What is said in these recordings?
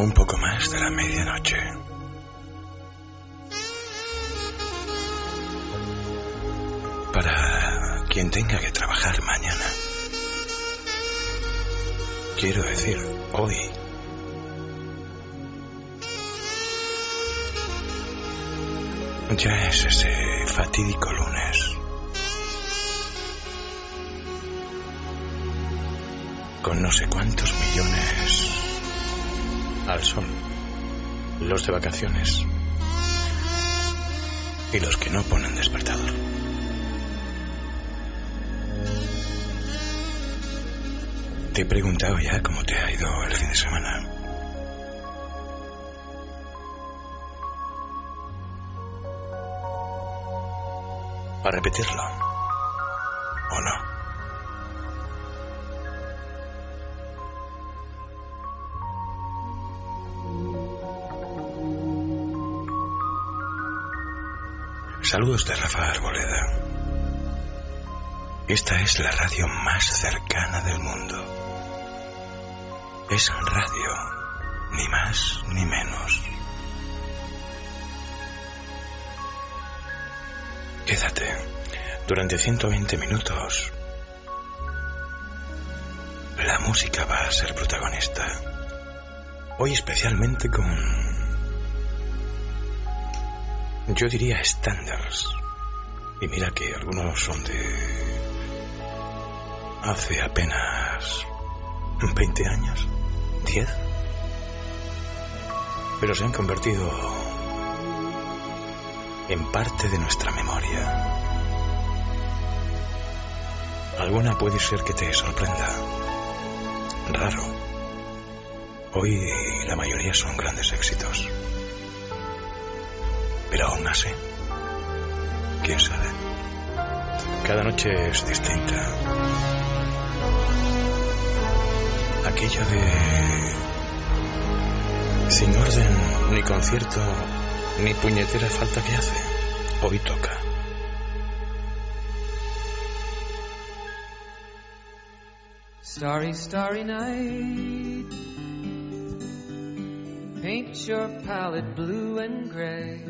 Un poco más de la medianoche. Para quien tenga que trabajar mañana. Quiero decir, hoy. Ya es ese fatídico lunes. Con no sé cuántos millones al. Los de vacaciones. Y los que no ponen despertador. Te he preguntado ya cómo te ha ido el fin de semana. ¿A repetirlo? Saludos de Rafa Arboleda. Esta es la radio más cercana del mundo. Es radio, ni más ni menos. Quédate durante 120 minutos. La música va a ser protagonista. Hoy especialmente con... Yo diría estándares. Y mira que algunos son de... Hace apenas 20 años, 10. Pero se han convertido en parte de nuestra memoria. Alguna puede ser que te sorprenda. Raro. Hoy la mayoría son grandes éxitos. Pero aún así, quién sabe. Cada noche es distinta. Aquello de... Sin orden, ni concierto, ni puñetera falta que hace. Hoy toca. Starry, starry night. Paint your palette blue and gray.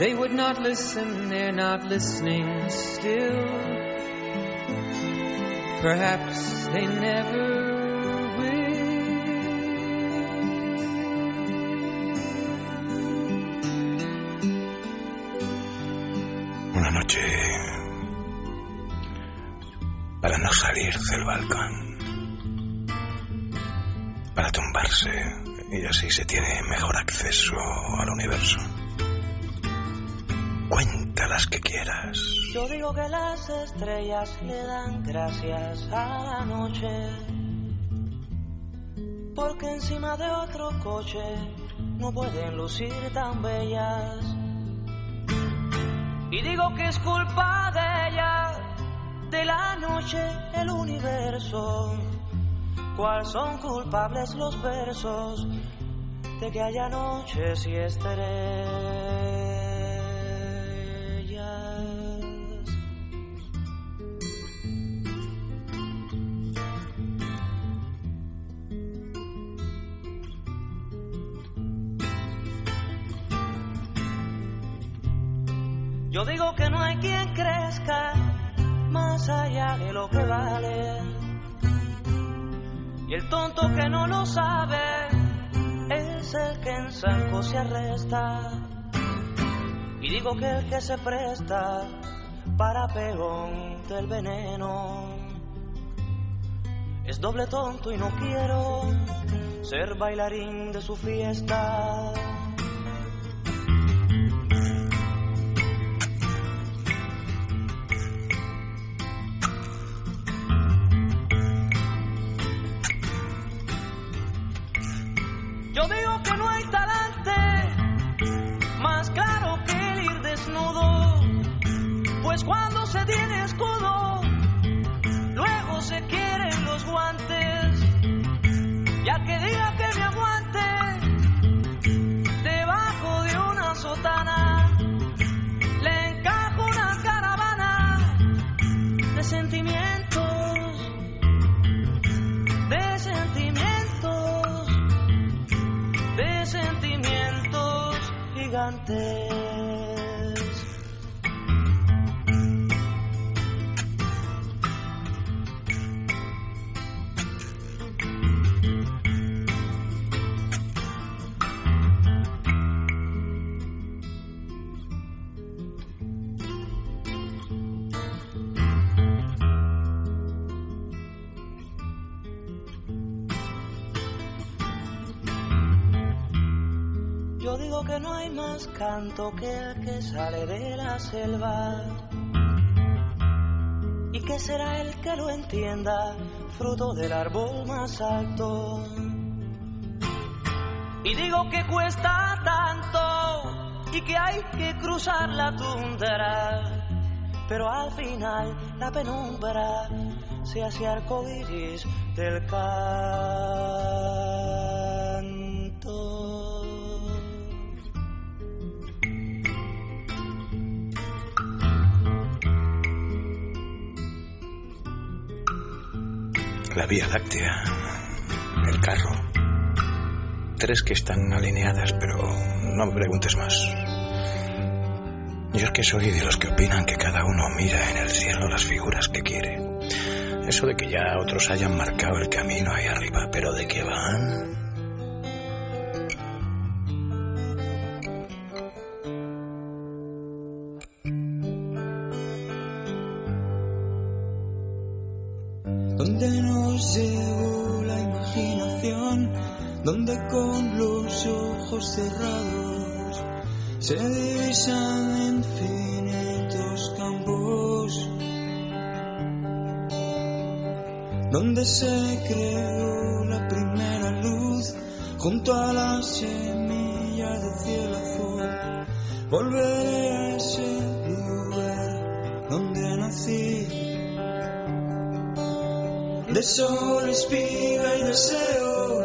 They would not listen, they're not listening still. Perhaps they never will. Una noche para no salir del balcón, para tumbarse y así se tiene mejor acceso al universo. Las que quieras. Yo digo que las estrellas le dan gracias a la noche. Porque encima de otro coche no pueden lucir tan bellas. Y digo que es culpa de ella, de la noche, el universo. ¿Cuál son culpables los versos de que haya noches y estrellas? Yo digo que no hay quien crezca más allá de lo que vale. Y el tonto que no lo sabe es el que en Sanco se arresta. Y digo que el que se presta para pegón del veneno es doble tonto y no quiero ser bailarín de su fiesta. Canto que el que sale de la selva. ¿Y que será el que lo entienda, fruto del árbol más alto? Y digo que cuesta tanto y que hay que cruzar la tundra. Pero al final la penumbra se hace arcoíris del canto. La Vía Láctea, el carro. Tres que están alineadas, pero no me preguntes más. Yo es que soy de los que opinan que cada uno mira en el cielo las figuras que quiere. Eso de que ya otros hayan marcado el camino ahí arriba, pero de que van... nos llevó la imaginación, donde con los ojos cerrados se divisan infinitos campos, donde se creó la primera luz junto a la semilla de cielo azul. Volveré a ese lugar donde nací de sol, espiga y deseo.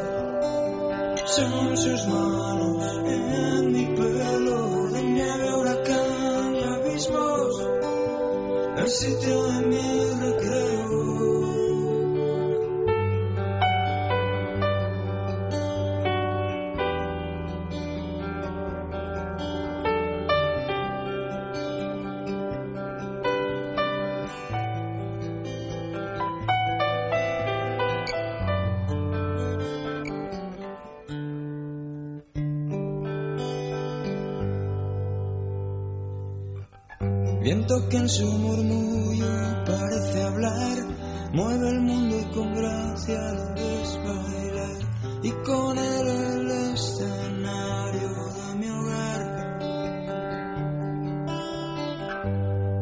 Son sus manos en mi pelo, de nieve, huracán y abismos, el sitio de mi recreo. Viento que en su murmullo parece hablar, mueve el mundo y con gracia lo ves bailar. Y con él el escenario de mi hogar.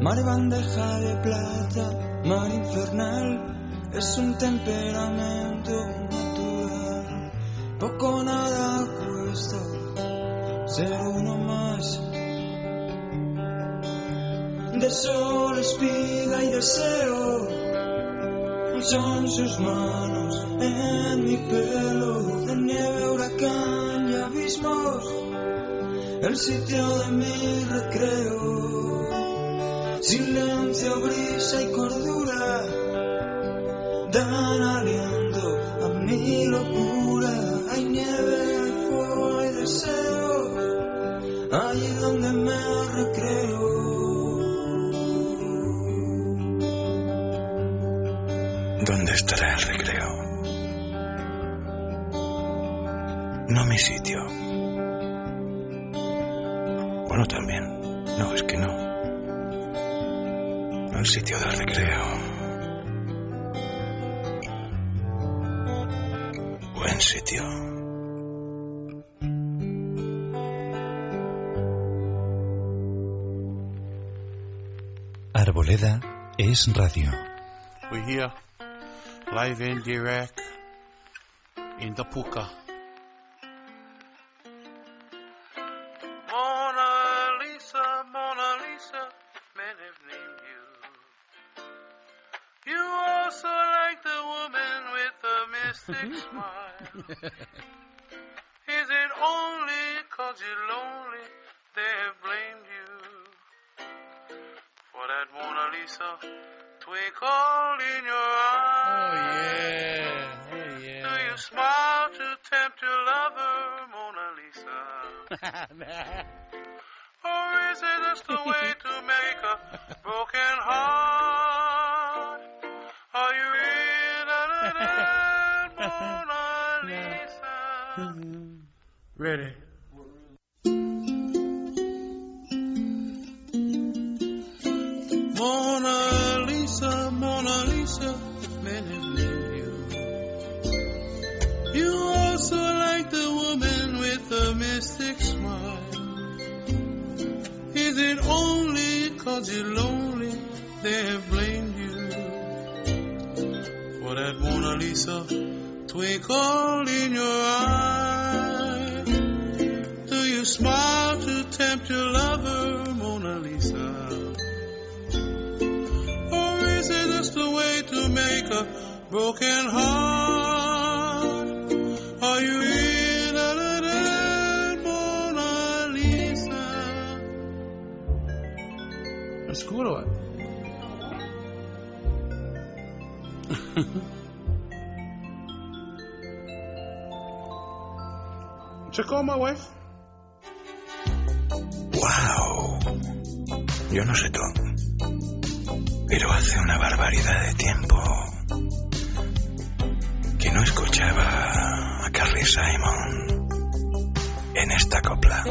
Mar bandeja de plata, mar infernal, es un temperamento deseo. Son sus manos en mi pelo, de nieve, huracán y abismos, el sitio de mi recreo. Silencio, brisa y cordura dan aliento a mi locura. Hay nieve, hay fuego, hay deseo, allí donde me ¿Dónde estará el recreo? No mi sitio. Bueno, también. No, es que no. El sitio del recreo. Buen sitio. Arboleda es radio. We're here, live and direct, in the puka. Mona Lisa, Mona Lisa, men have named you. You also like the woman with the mystic smile. Is it only cause you're lonely they have blamed you? For that Mona Lisa twinkle in your Oh eyes. yeah, oh yeah. Do you smile to tempt your lover, Mona Lisa? Or is it just a way to make a broken heart? Are you in that Mona Lisa? Ready. Also like the woman with the mystic smile. Is it only cause you're lonely they have blamed you? For that Mona Lisa twinkle in your eye. Do you smile to tempt your lover, Mona Lisa? Or is it just a way to make a broken heart? Are you in a Mona Lisa? That's cool, or what? Check my wife. ¡Wow! Yo no sé tú, pero hace una barbaridad de tiempo que no escuchaba Simon en esta copla.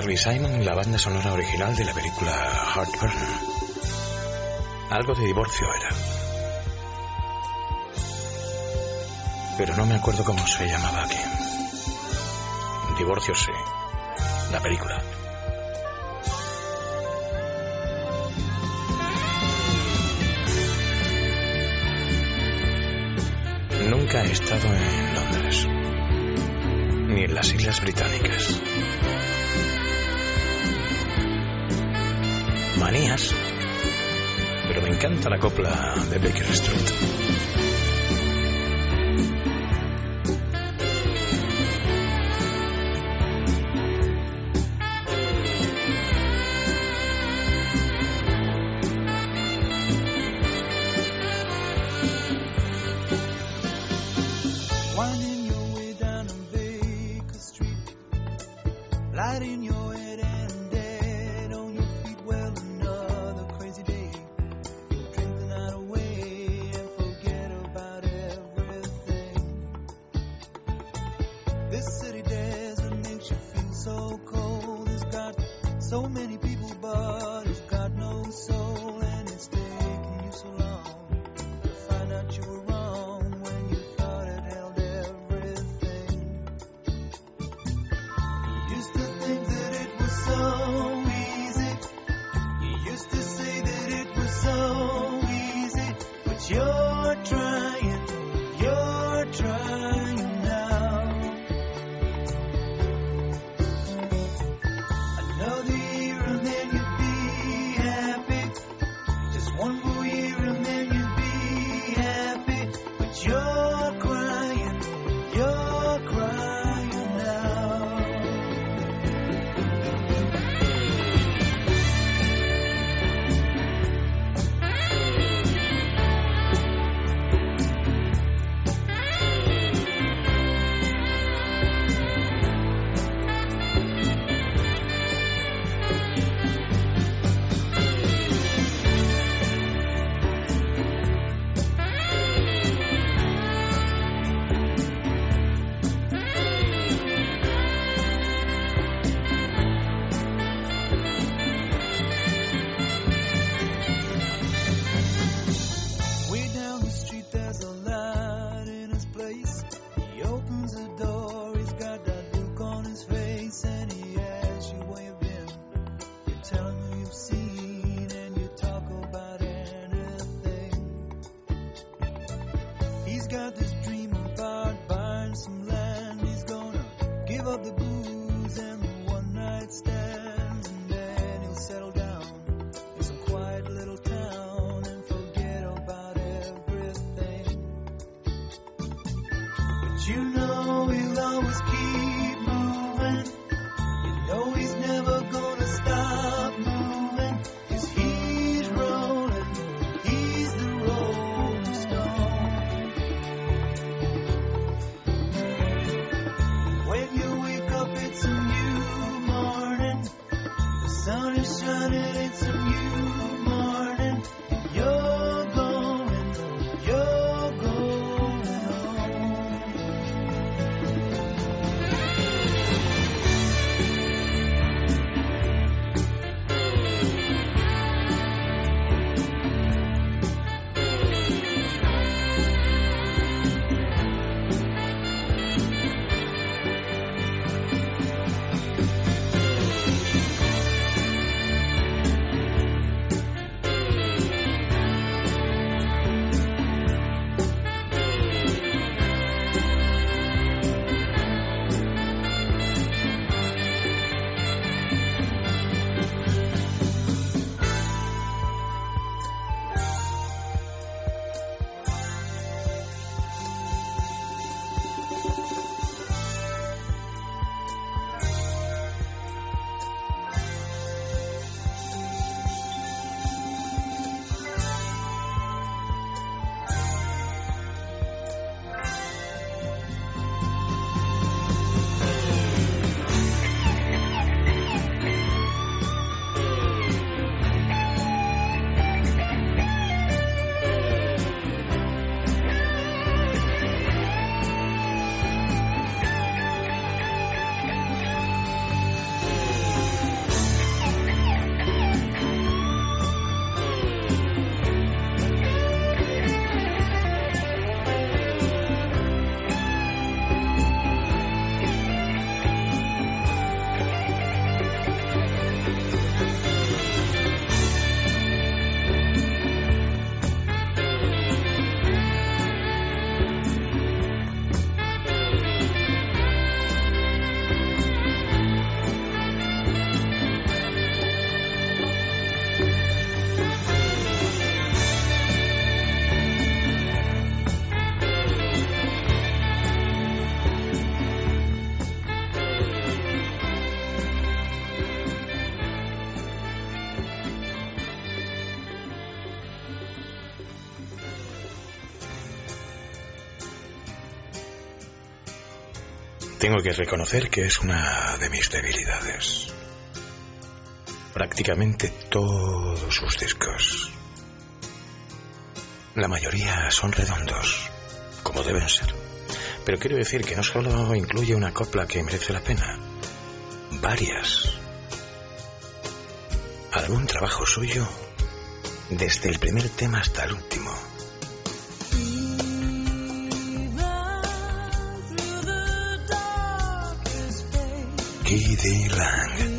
Charlie Simon en la banda sonora original de la película Heartburn. Algo de divorcio era. Pero no me acuerdo cómo se llamaba aquí. Divorcio sí. La película. Nunca he estado en Londres, ni en las Islas Británicas manías, pero me encanta la copla de Baker Street. Tengo que reconocer que es una de mis debilidades. Prácticamente todos sus discos, la mayoría son redondos, como deben ser. Pero quiero decir que no solo incluye una copla que merece la pena, varias. Algún trabajo suyo, desde el primer tema hasta el último. Kiddy Lang.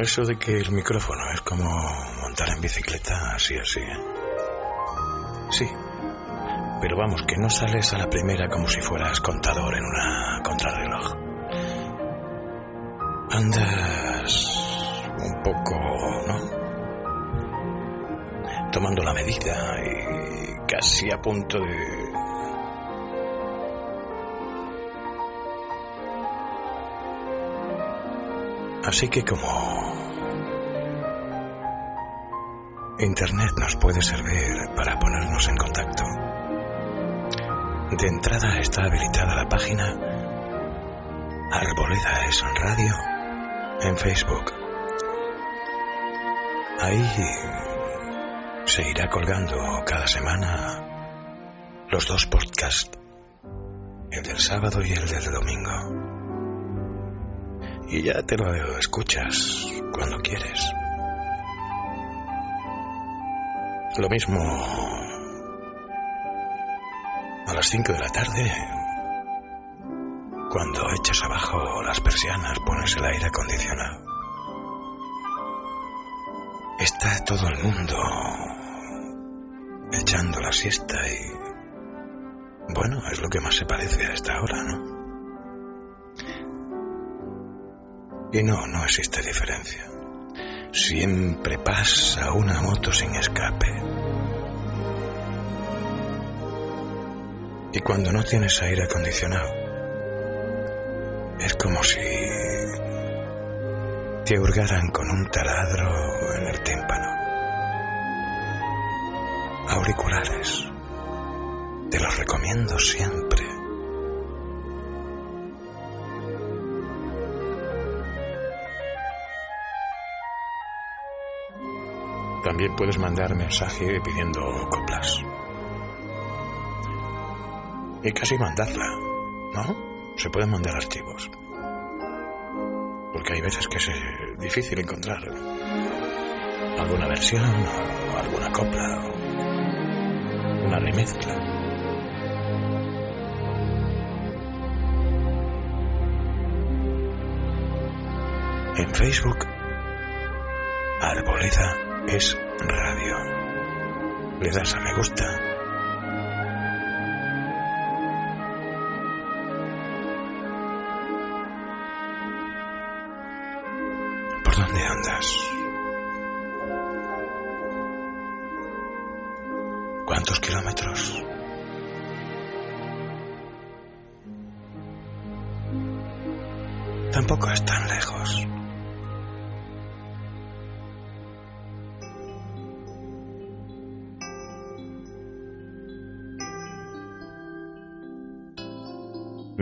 Eso de que el micrófono es como montar en bicicleta, así, así. ¿eh? Sí. Pero vamos, que no sales a la primera como si fueras contador en una contrarreloj. Andas un poco, ¿no? Tomando la medida y casi a punto de... Así que como Internet nos puede servir para ponernos en contacto. De entrada está habilitada la página Arboleda es Radio en Facebook. Ahí se irá colgando cada semana los dos podcasts del sábado y el del domingo. Y ya te lo escuchas cuando quieres. Lo mismo a las 5 de la tarde, cuando echas abajo las persianas, pones el aire acondicionado. Está todo el mundo echando la siesta y... Bueno, es lo que más se parece a esta hora, ¿no? Y no, no existe diferencia. Siempre pasa una moto sin escape. Y cuando no tienes aire acondicionado, es como si te hurgaran con un taladro en el tímpano. Auriculares. Te los recomiendo siempre. También puedes mandar mensaje pidiendo coplas. Y casi mandarla, ¿no? Se pueden mandar archivos. Porque hay veces que es eh, difícil encontrar alguna versión o alguna copla o una remezcla. En Facebook, Arboleda es radio. Le das a me gusta.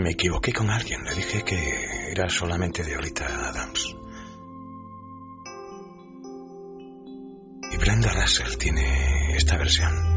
Me equivoqué con alguien, le dije que era solamente de Olita Adams. Y Brenda Russell tiene esta versión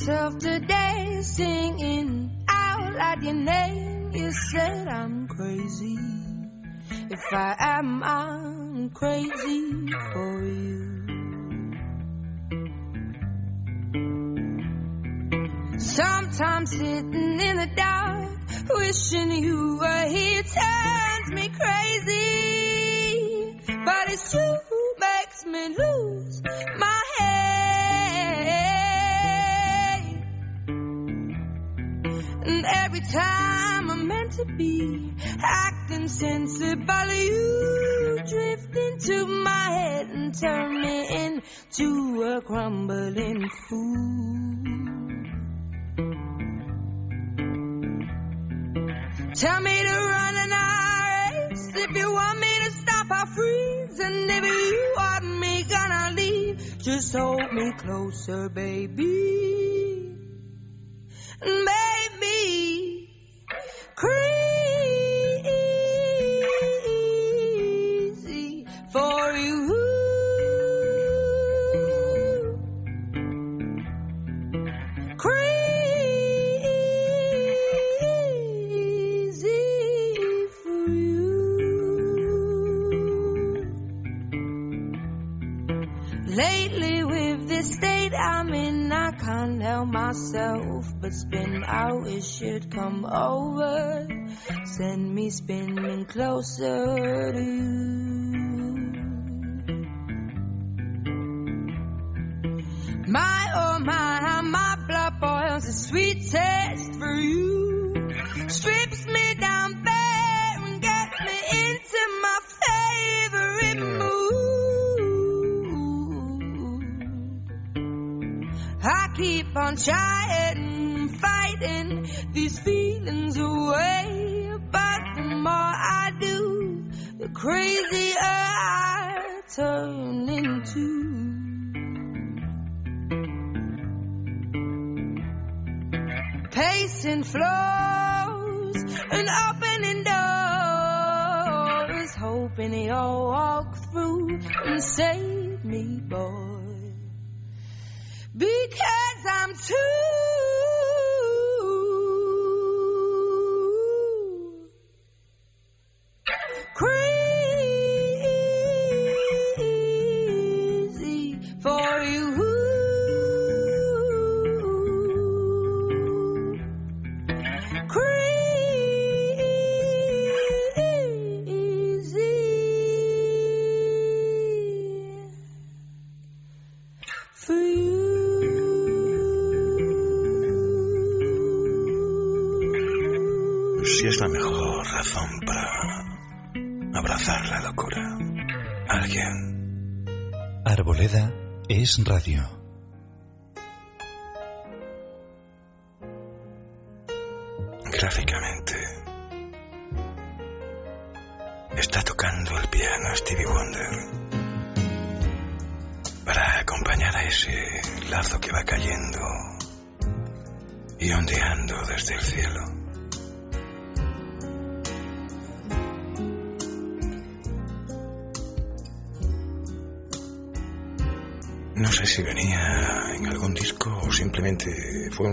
myself today singing out loud your name. You said I'm crazy. If I am, I'm crazy for you. Sometimes sitting in the dark, wishing you were here turns me crazy. But it's you who makes me lose every time I'm meant to be acting sensible, you drift into my head and turn me into a crumbling fool. Tell me to run and I race. If you want me to stop, I'll freeze. And if you want me gonna leave, just hold me closer, baby. Come over, send me spinning closer to you. My oh my, how my blood boils a sweet taste for you. Strips me down bare and gets me into my favorite mood. I keep on trying, crazier I turn into. pacing floors and opening doors, hoping you'll walk through and save me, boy. Because I'm too radio.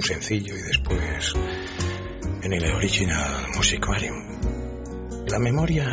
Sencillo y después en el Original Musicarium. La memoria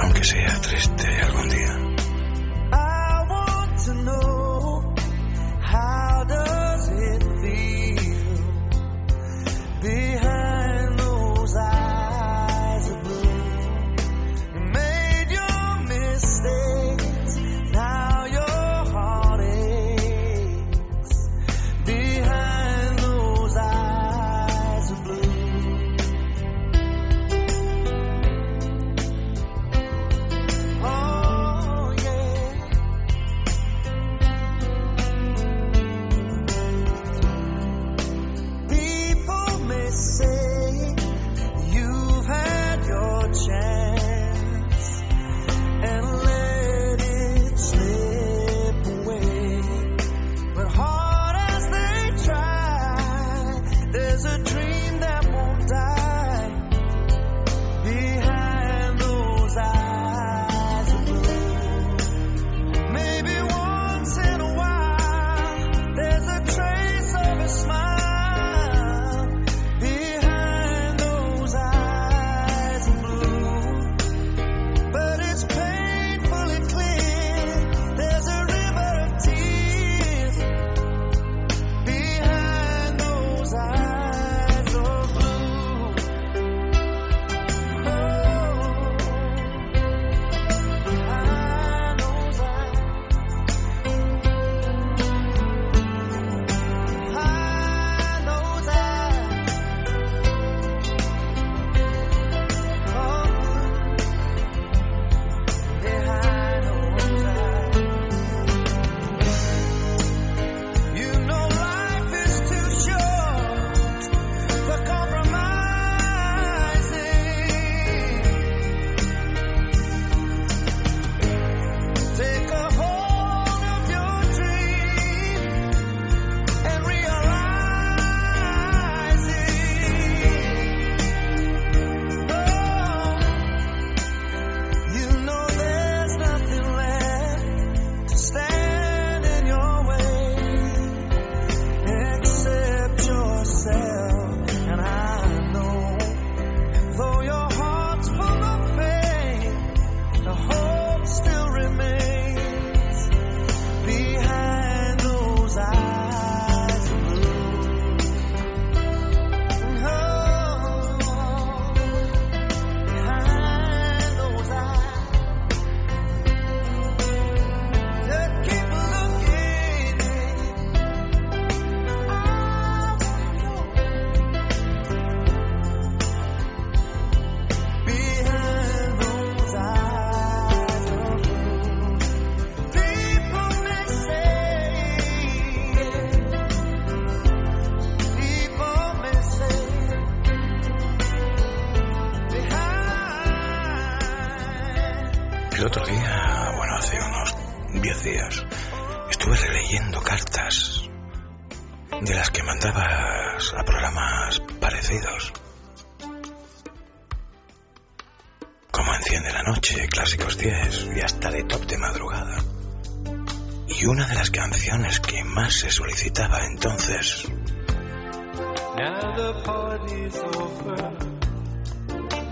aunque sea triste algún día.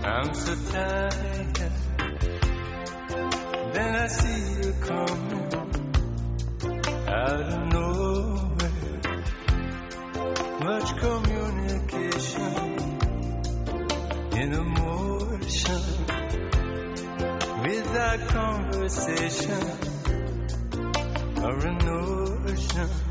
I'm so tired. Then I see you coming out of nowhere. Much communication in emotion without conversation or an ocean.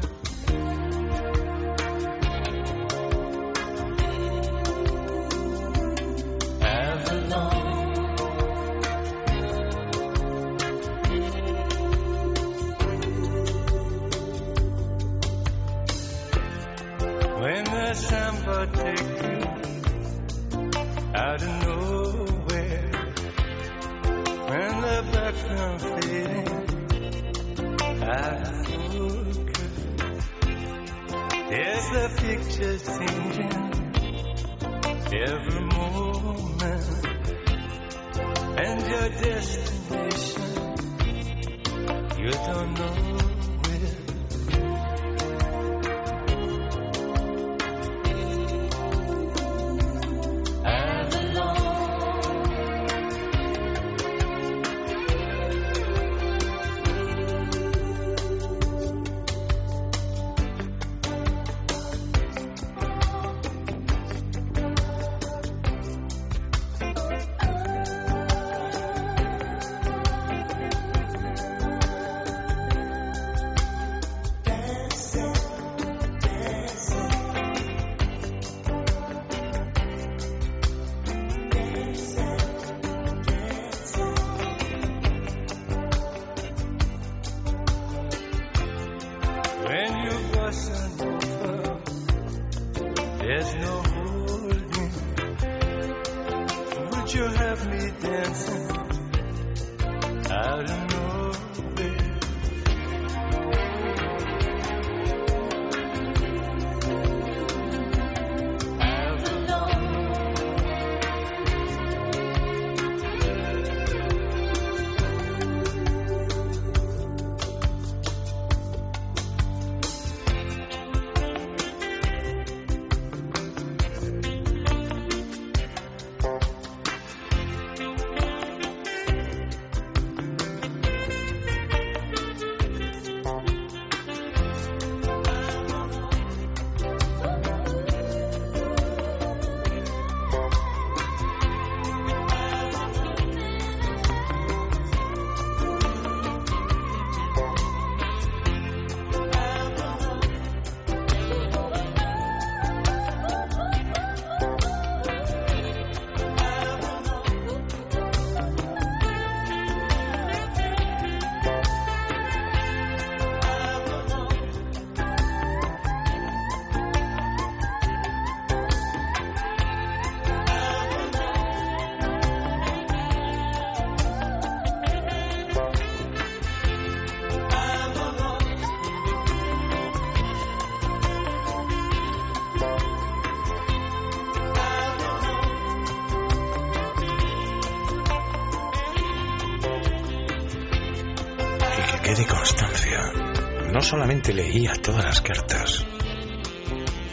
Solamente leía todas las cartas,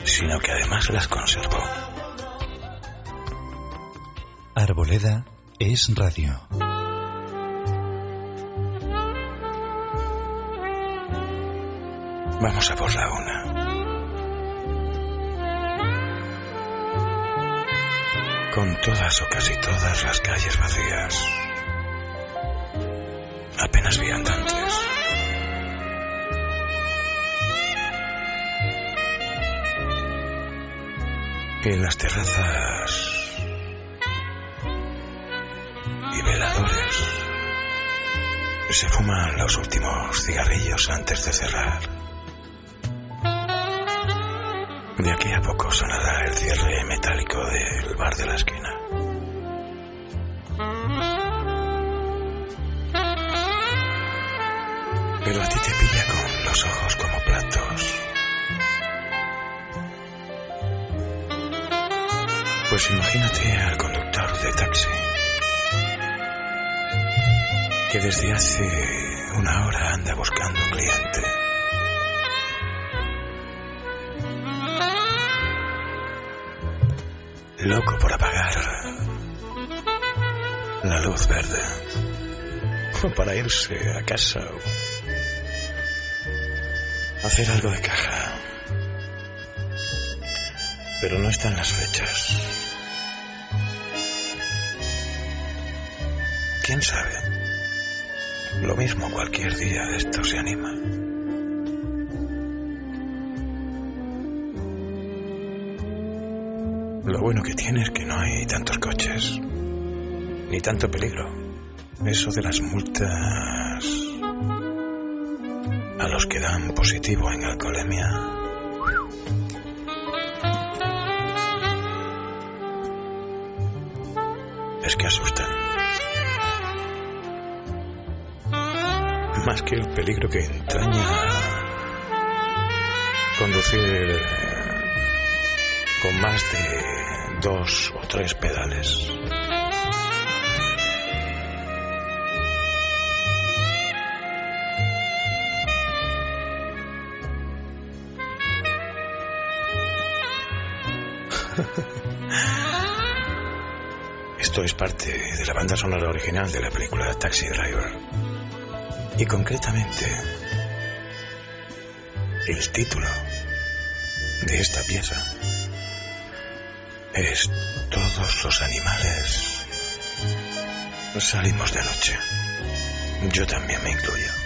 sino que además las conservó. Arboleda es radio. Vamos a por la una. Con todas o casi todas las calles vacías. Apenas viandantes. En las terrazas y veladores se fuman los últimos cigarrillos antes de cerrar. De aquí a poco sonará el cierre metálico del bar de la esquina. Pero a ti te pilla con los ojos como platos. Pues imagínate al conductor de taxi que desde hace una hora anda buscando un cliente. Loco por apagar la luz verde. O para irse a casa o hacer algo de caja. Pero no están las fechas. ¿Quién sabe? Lo mismo cualquier día esto se anima. Lo bueno que tiene es que no hay tantos coches, ni tanto peligro. Eso de las multas a los que dan positivo en alcoholemia. aquel peligro que entraña conducir con más de dos o tres pedales. Esto es parte de la banda sonora original de la película Taxi Driver y concretamente el título de esta pieza es Todos los animales salimos de noche. Yo también me incluyo.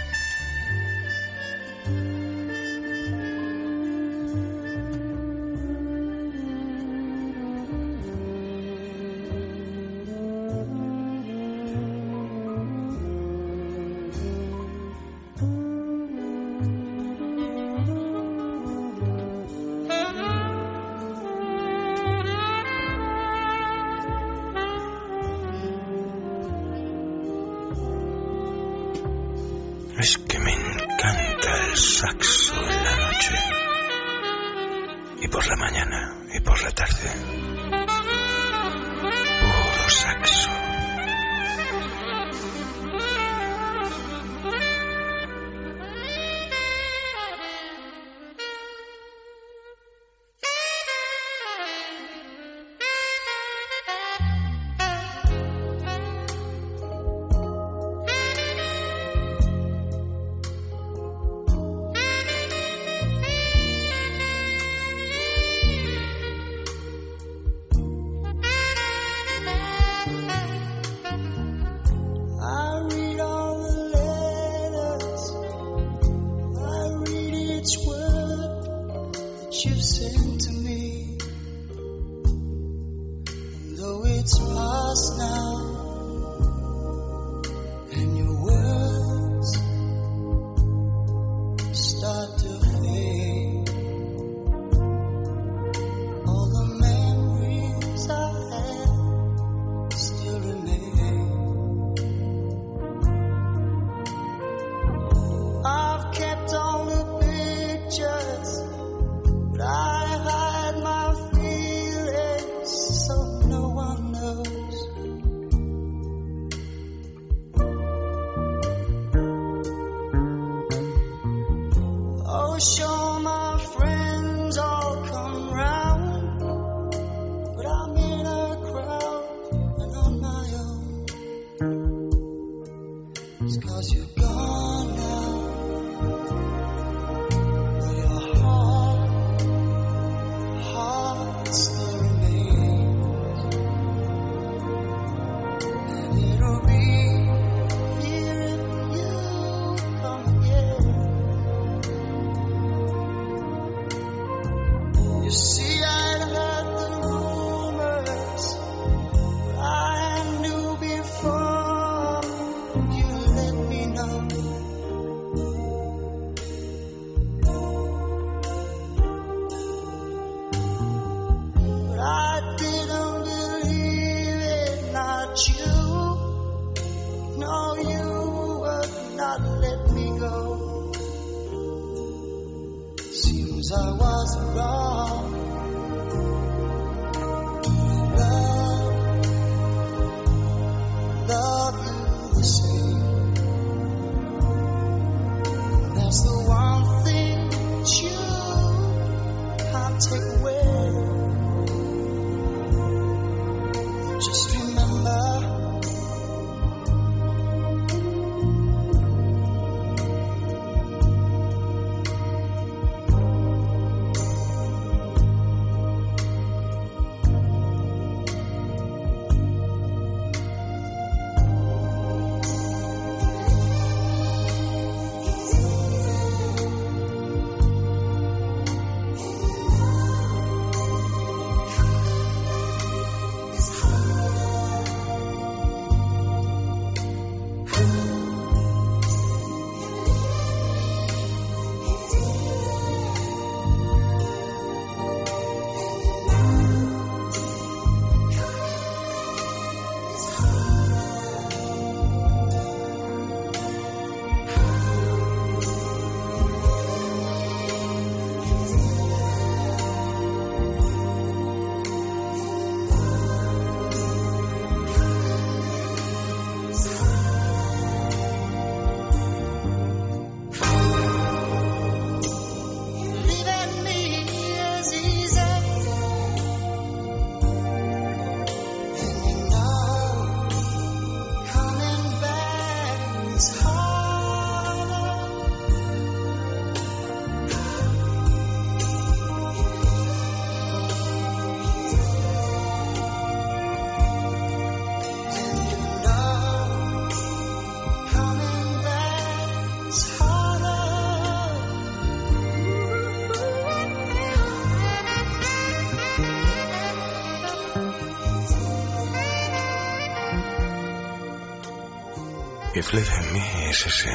que fleta en mí es ese.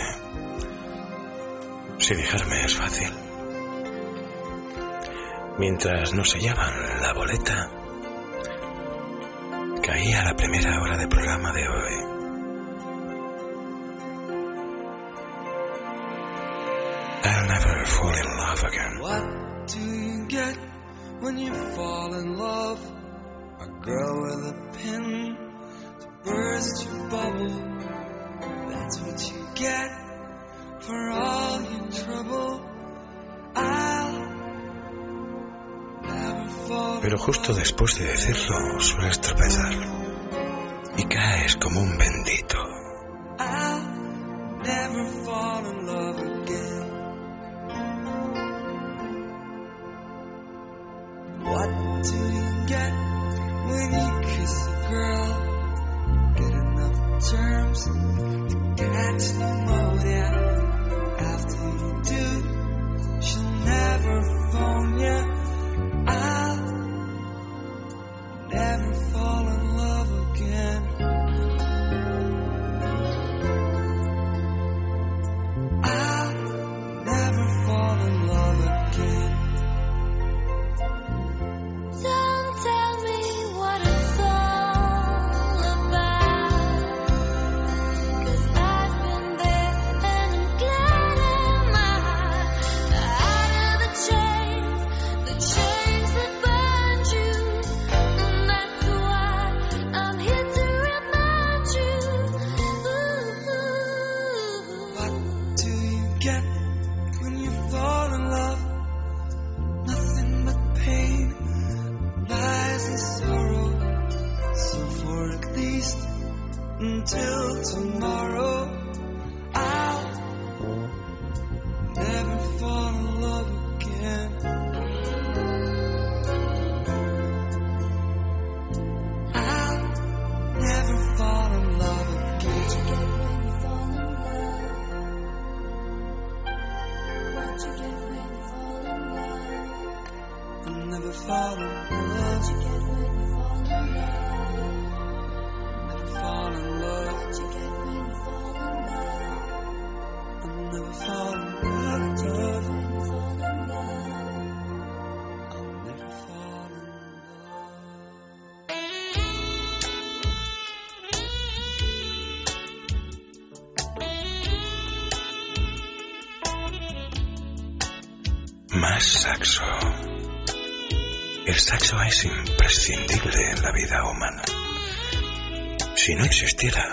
Si dejarme es fácil. Mientras no sellaban la boleta, caía la primera hora de programa de hoy. I'll never fall in love again. What do you get when you fall in love? A girl with a pero justo después de decirlo sueles tropezar y caes como un bendito. existiera.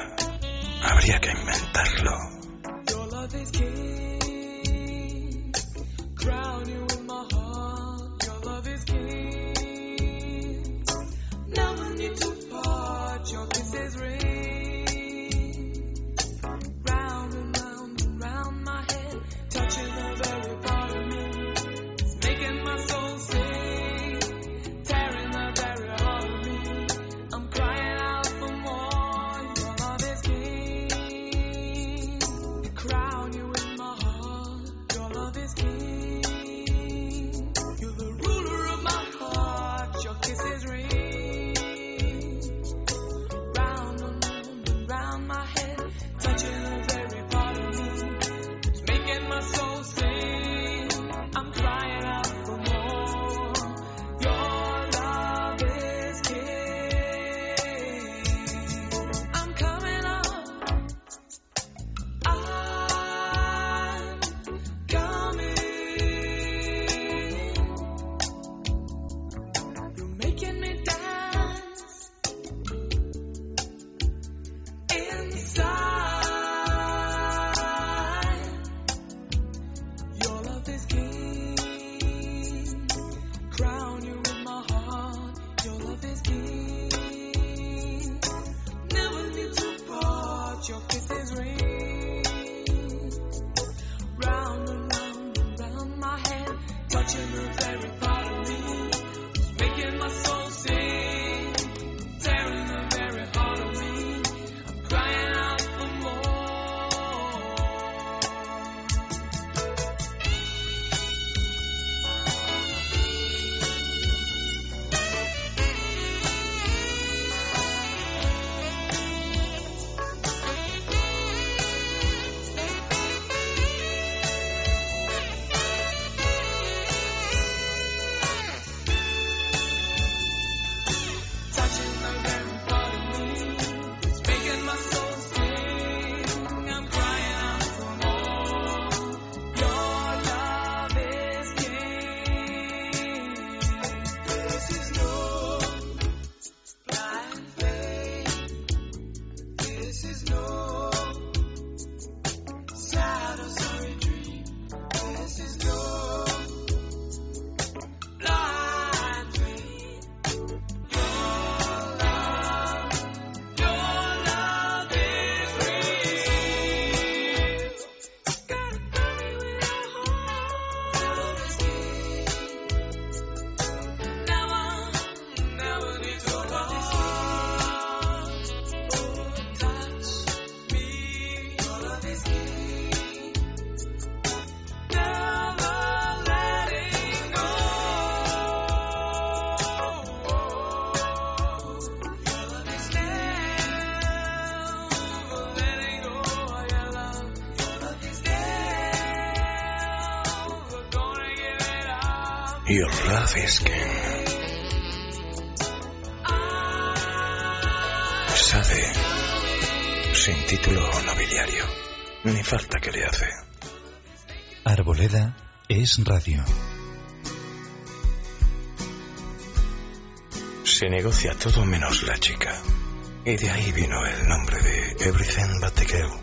Sade, sin título nobiliario, ni falta que le hace. Arboleda es radio. Se negocia todo menos la chica. Y de ahí vino el nombre de Everything But the Girl.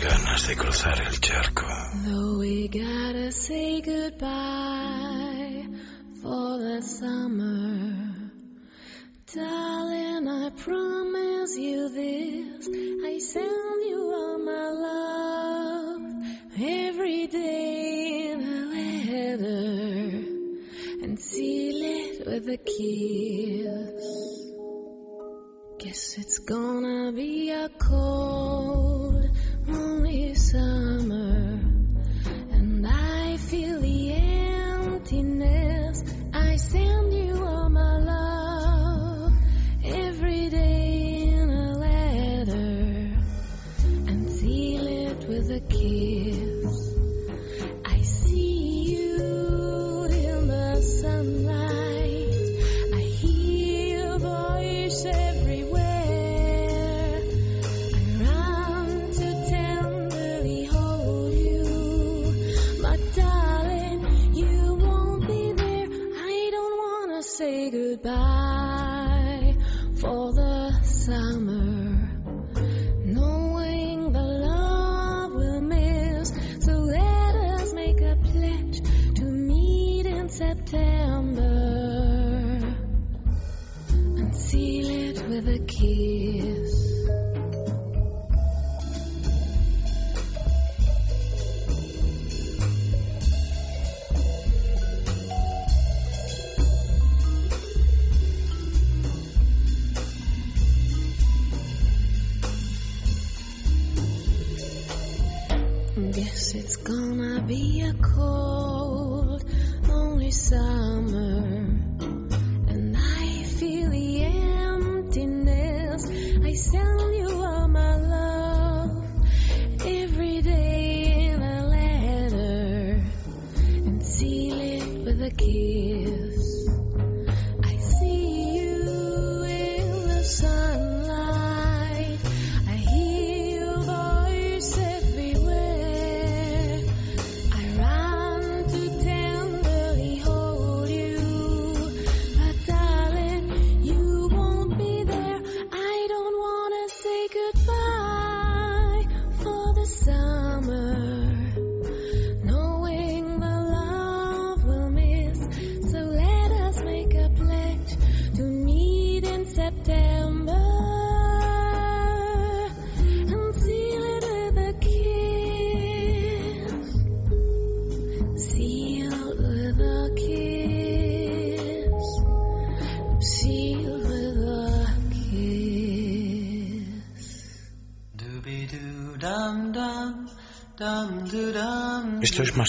ganas de cruzar el charco. Though we gotta say goodbye for the summer. Darling, I promise you this. I send you all my love every day in a letter and seal it with a kiss. Guess it's gonna be a cold.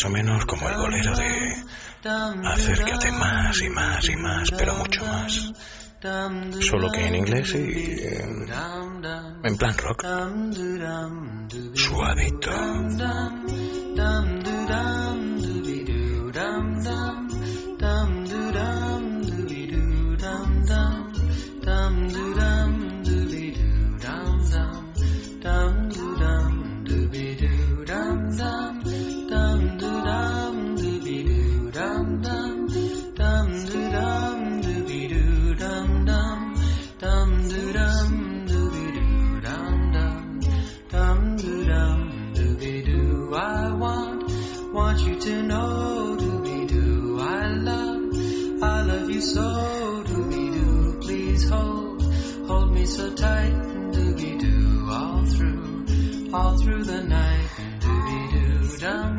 o menos como el golero de acércate más y más y más, pero mucho más. Solo que en inglés y en, en plan rock. Suavito. so tight, doogie doo, all through, all through the night, doogie doo, dum.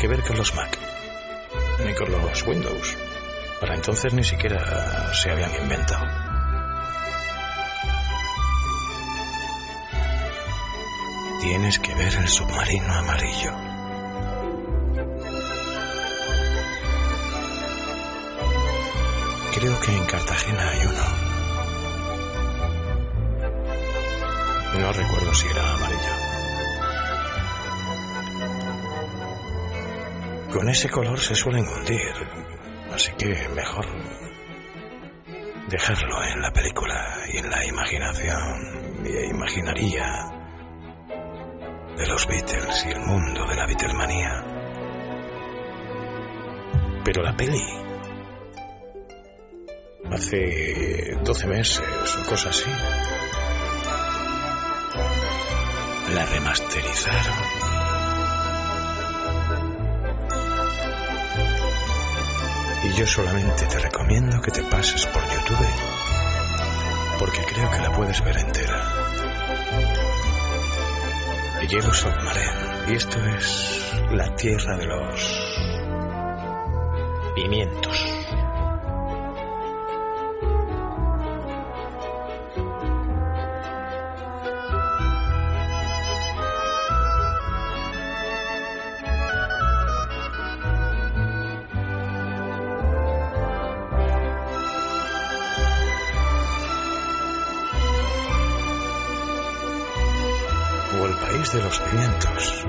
Que ver con los Mac, ni con los Windows. Para entonces ni siquiera se habían inventado. Tienes que ver el submarino amarillo. Creo que en Cartagena hay uno. No recuerdo si era amarillo. Con ese color se suelen hundir, así que mejor dejarlo en la película y en la imaginación. Y imaginaría de los Beatles y el mundo de la Beatlemanía. Pero la peli hace 12 meses o cosas así. La remasterizaron. Y yo solamente te recomiendo que te pases por YouTube porque creo que la puedes ver entera. Yellow Submarine. Y esto es la tierra de los pimientos. Pimientos.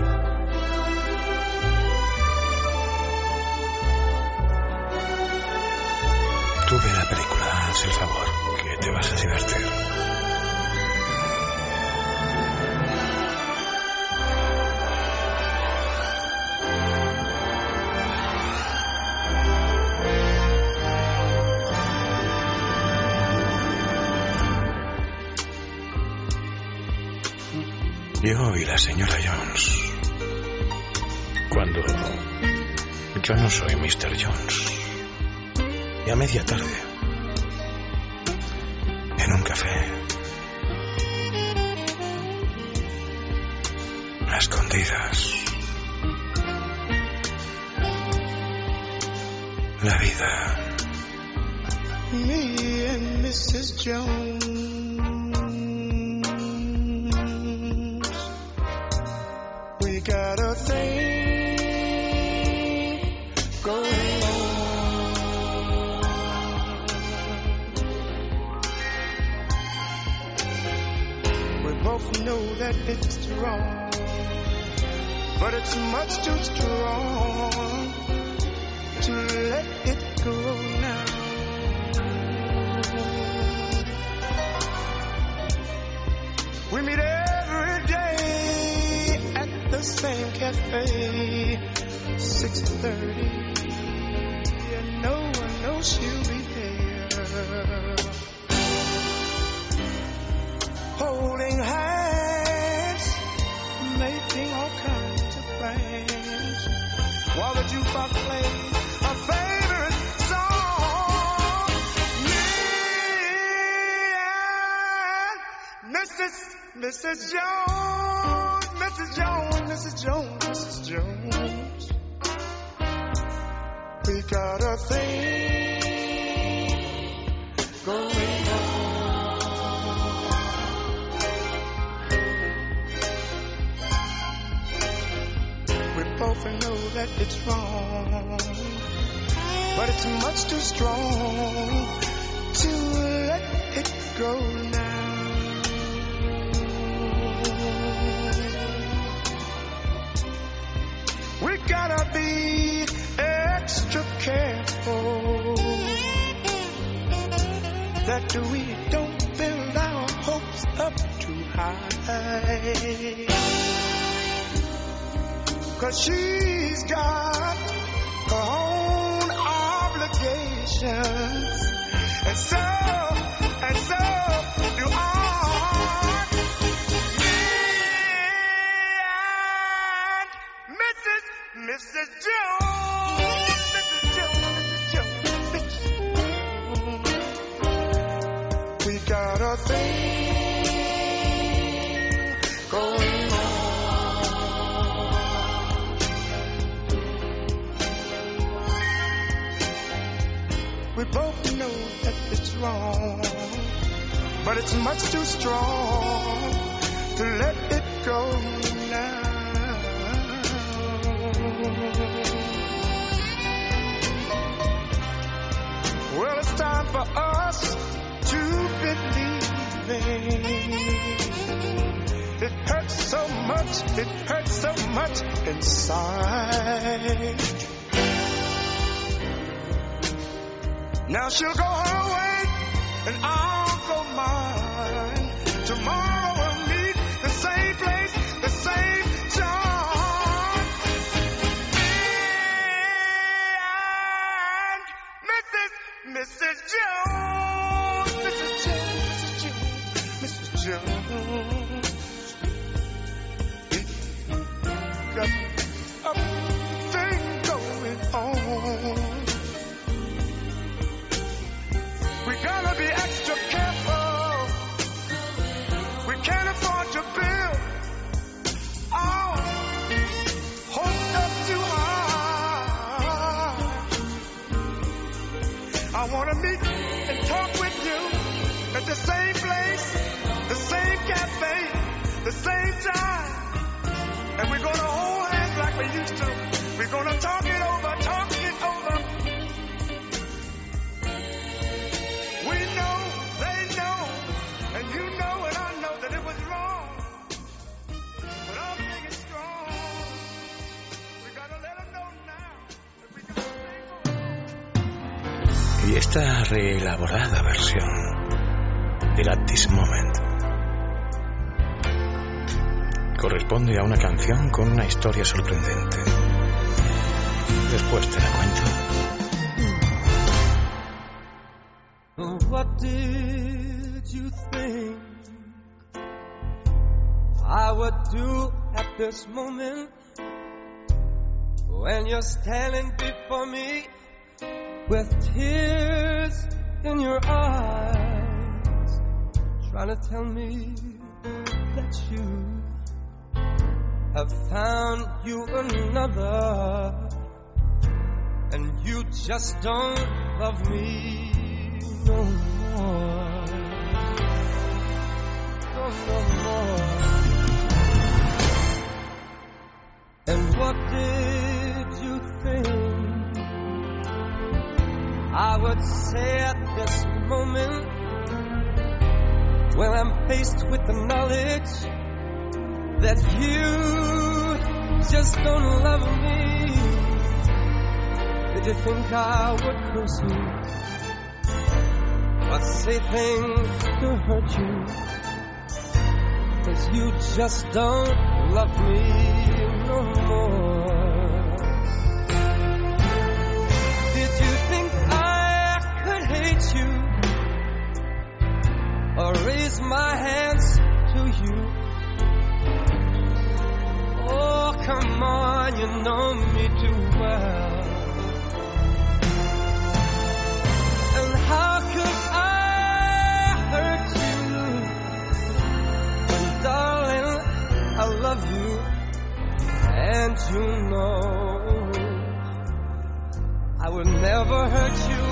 Tú ve la película, haz el favor, que te vas a divertir. Yo y la señora Jones. Cuando yo no soy Mr. Jones. Y a media tarde. En un café. Escondidas. La vida. Me and Mrs. Jones. Wrong, but it's much too strong to let it go now. We meet every day at the same cafe, 6.30, and no one knows she'll Mrs. Jones, Mrs. Jones, Mrs. Jones, Mrs. Jones. We got a thing going on. We both know that it's wrong, but it's much too strong to let it go now. The same time. And we're gonna hold hands like we used to. We're gonna talk it over, talk it over. We know, they know, and you know and I know that it was wrong. But thing is strong. We gotta let them know now that we can stay Y esta reelaborada versión At This Moment corresponde a una canción con una historia sorprendente. Después te la cuento. What did you think I would do at this moment when you're standing before me with tears in your eyes, trying to tell me that you have found you another and you just don't love me no more. No, no more. And what did you think I would say at this moment when I'm faced with the knowledge that you just don't love me? Did you think I would curse you? Or say things to hurt you? Cause you just don't love me no more. Did you think I could hate you? Or raise my hands to you? Come on, you know me too well. And how could I hurt you? When, darling, I love you, and you know I would never hurt you.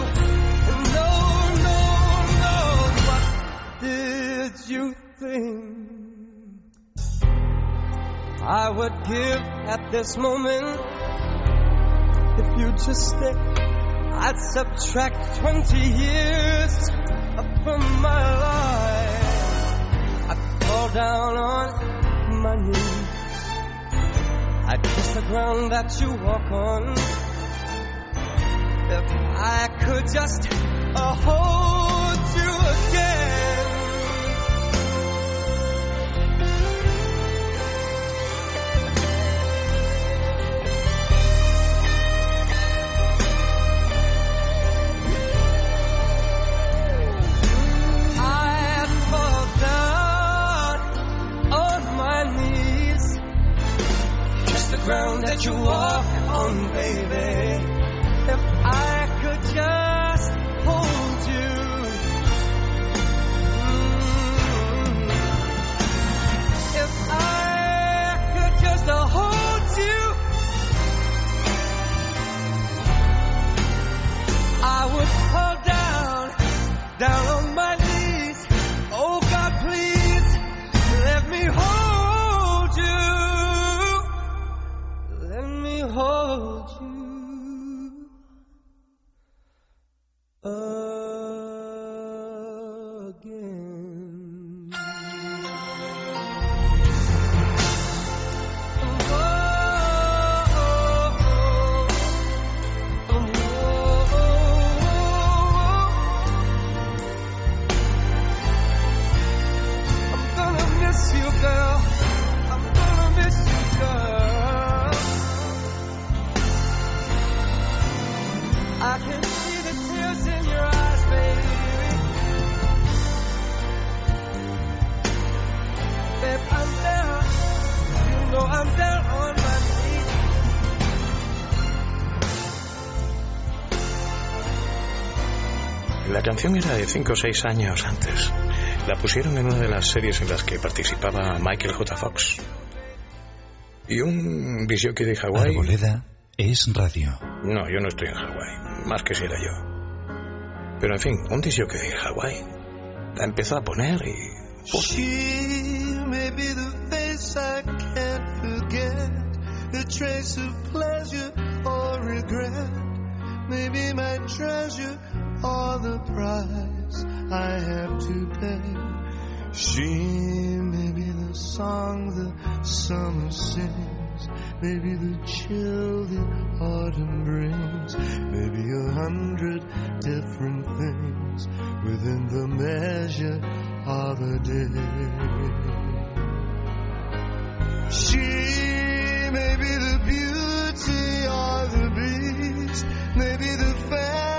No, no, no. What did you think I would give at this moment if you just stay? I'd subtract 20 years from my life. I'd fall down on my knees. I'd kiss the ground that you walk on. If I could just uh, hold you again. You walk on, baby. If I could just canción era de 5 o 6 años antes. La pusieron en una de las series en las que participaba Michael J. Fox. Y un disjockey de Hawái. Arboleda es radio. No, yo no estoy en Hawái. Más que si era yo. Pero en fin, un disjockey de Hawái. La empezó a poner y. She or the price I have to pay. She may be the song the summer sings, maybe the chill the autumn brings, maybe a hundred different things within the measure of a day. She may be the beauty or the beast, maybe the feast,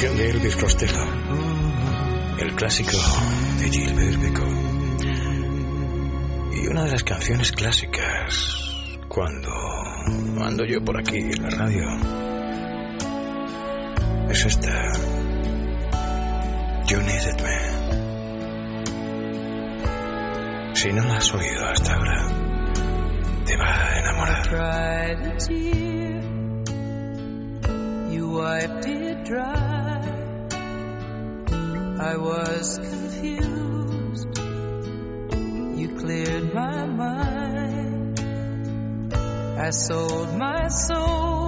Versión de Elvis Costello. El clásico de Gilbert Beco. Y una de las canciones clásicas cuando ando yo por aquí en la radio es esta. You Needed Me. Si no la has oído hasta ahora, te va a enamorar. I was confused. You cleared my mind. I sold my soul.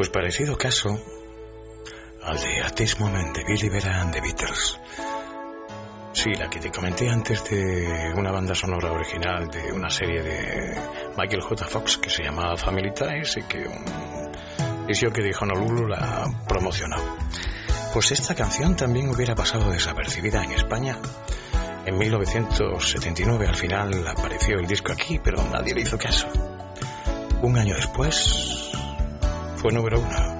Pues parecido caso al de At This Moment de Billy Vera and the Beatles. Sí, la que te comenté antes de una banda sonora original de una serie de Michael J. Fox que se llamaba Family Ties y que un yo que dijo Honolulu la promocionó. Pues esta canción también hubiera pasado desapercibida en España. En 1979 al final apareció el disco aquí, pero nadie le hizo caso. Un año después fue número uno.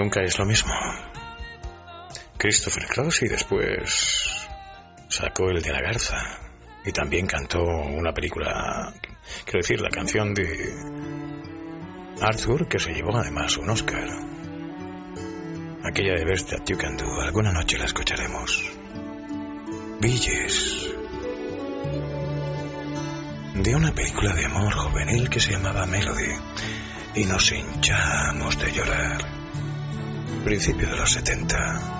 Nunca es lo mismo. Christopher Cross y después sacó El de la Garza y también cantó una película, quiero decir, la canción de Arthur que se llevó además un Oscar. Aquella de Best That Can Do, alguna noche la escucharemos. Villes. De una película de amor juvenil que se llamaba Melody y nos hinchamos de llorar principios de los 70.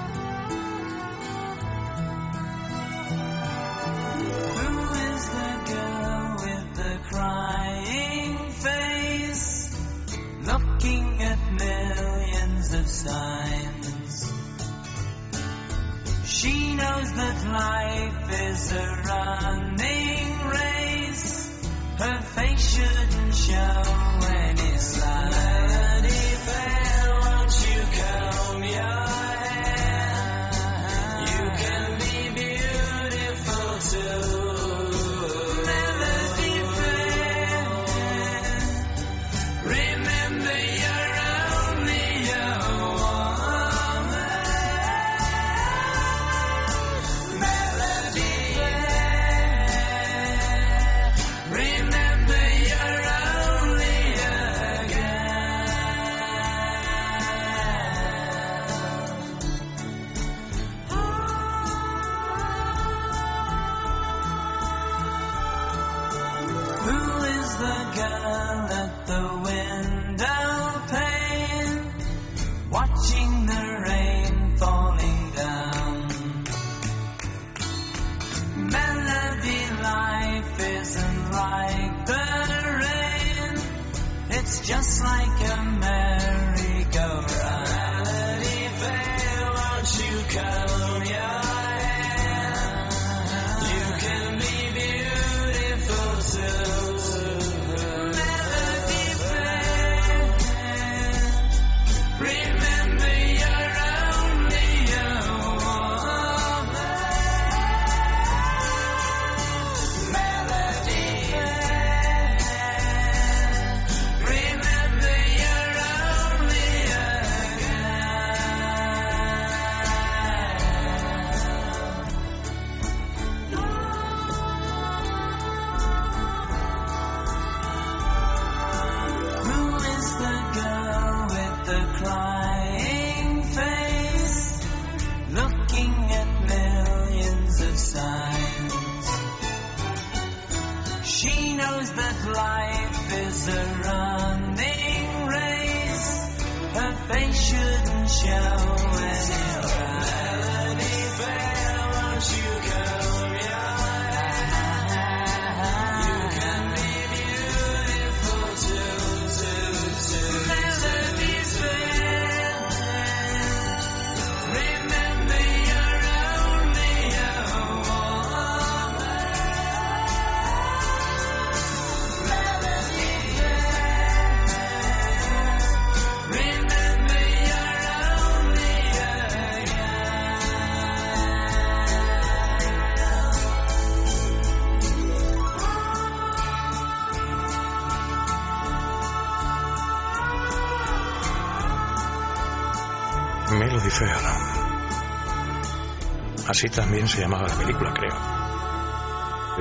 Así también se llamaba la película, creo.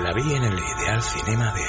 La vi en el Ideal Cinema de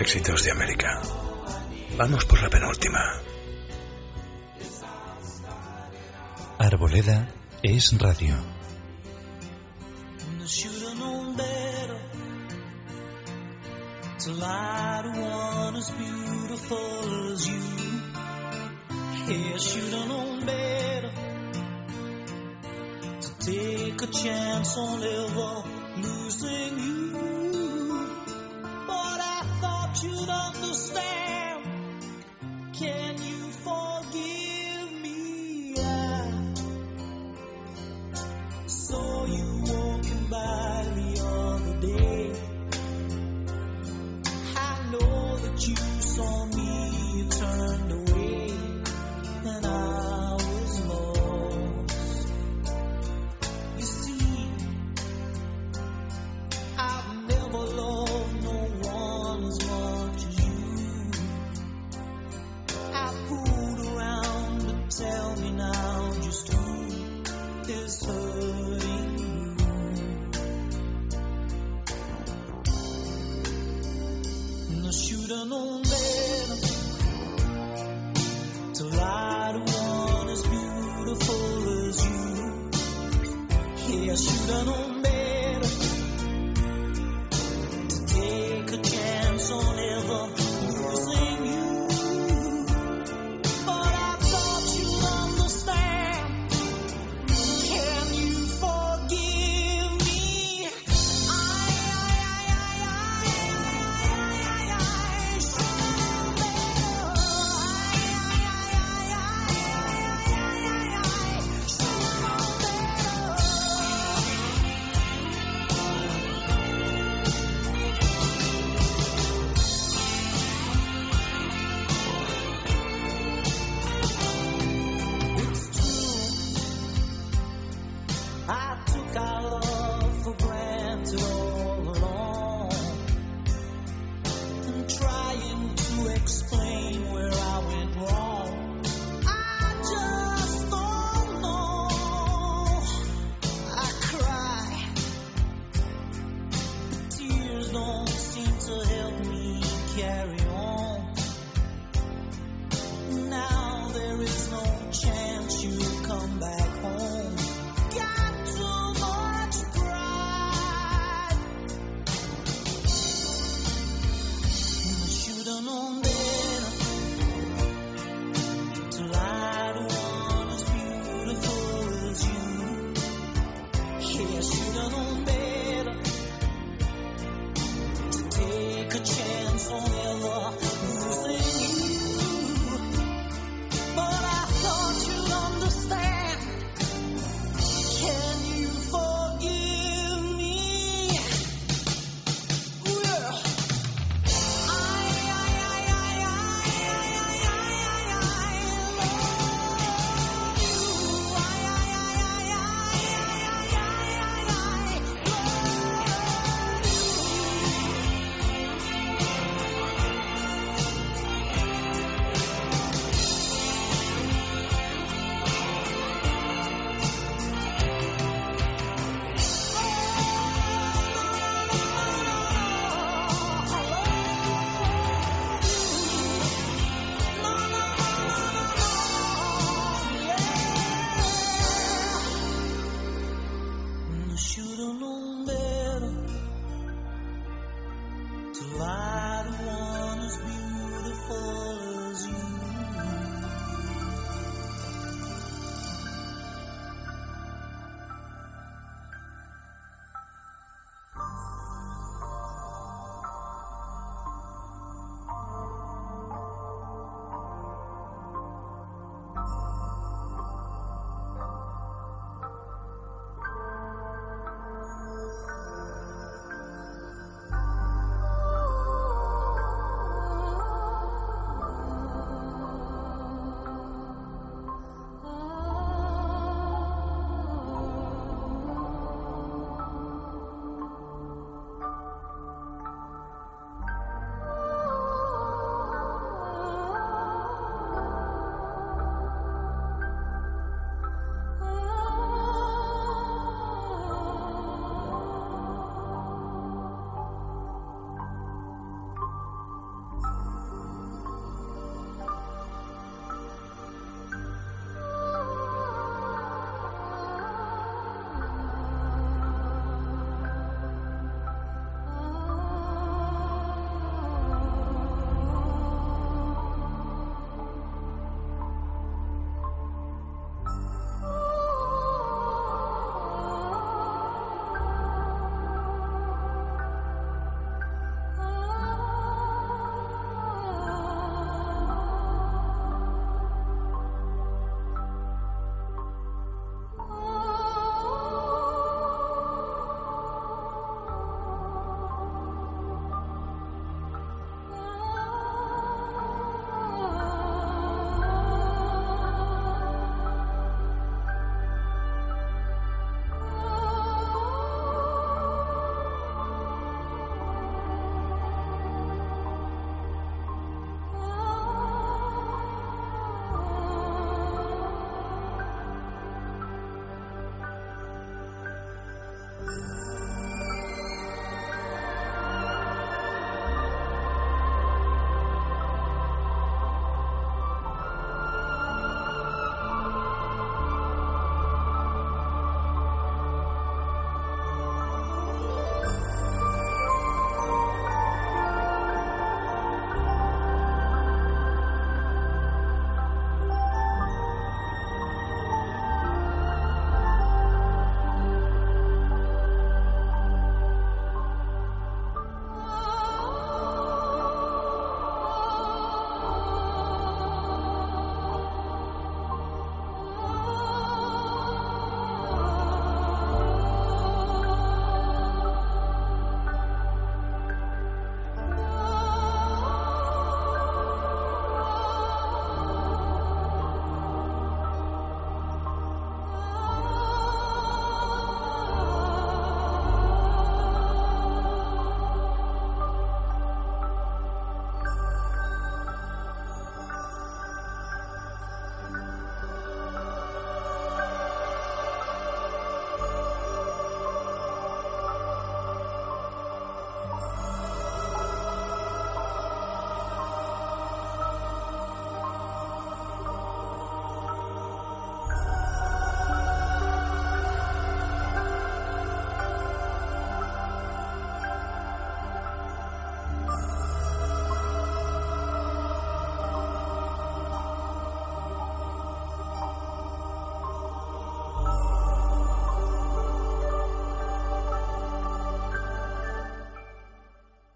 éxitos de América. Vamos por la penúltima. Arboleda es radio. you'd understand.